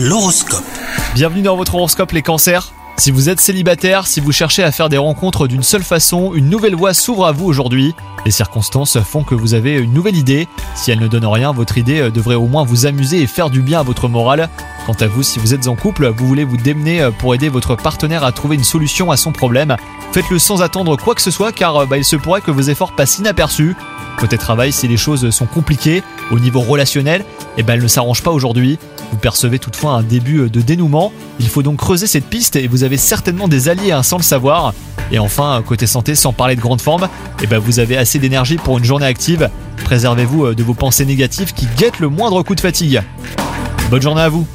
L'horoscope. Bienvenue dans votre horoscope les cancers. Si vous êtes célibataire, si vous cherchez à faire des rencontres d'une seule façon, une nouvelle voie s'ouvre à vous aujourd'hui. Les circonstances font que vous avez une nouvelle idée. Si elle ne donne rien, votre idée euh, devrait au moins vous amuser et faire du bien à votre morale. Quant à vous, si vous êtes en couple, vous voulez vous démener euh, pour aider votre partenaire à trouver une solution à son problème. Faites-le sans attendre quoi que ce soit car euh, bah, il se pourrait que vos efforts passent inaperçus. Côté travail, si les choses sont compliquées au niveau relationnel, eh ben elles ne s'arrangent pas aujourd'hui. Vous percevez toutefois un début de dénouement. Il faut donc creuser cette piste et vous avez certainement des alliés hein, sans le savoir. Et enfin, côté santé, sans parler de grande forme, eh ben vous avez assez d'énergie pour une journée active. Préservez-vous euh, de vos pensées négatives qui guettent le moindre coup de fatigue. Bonne journée à vous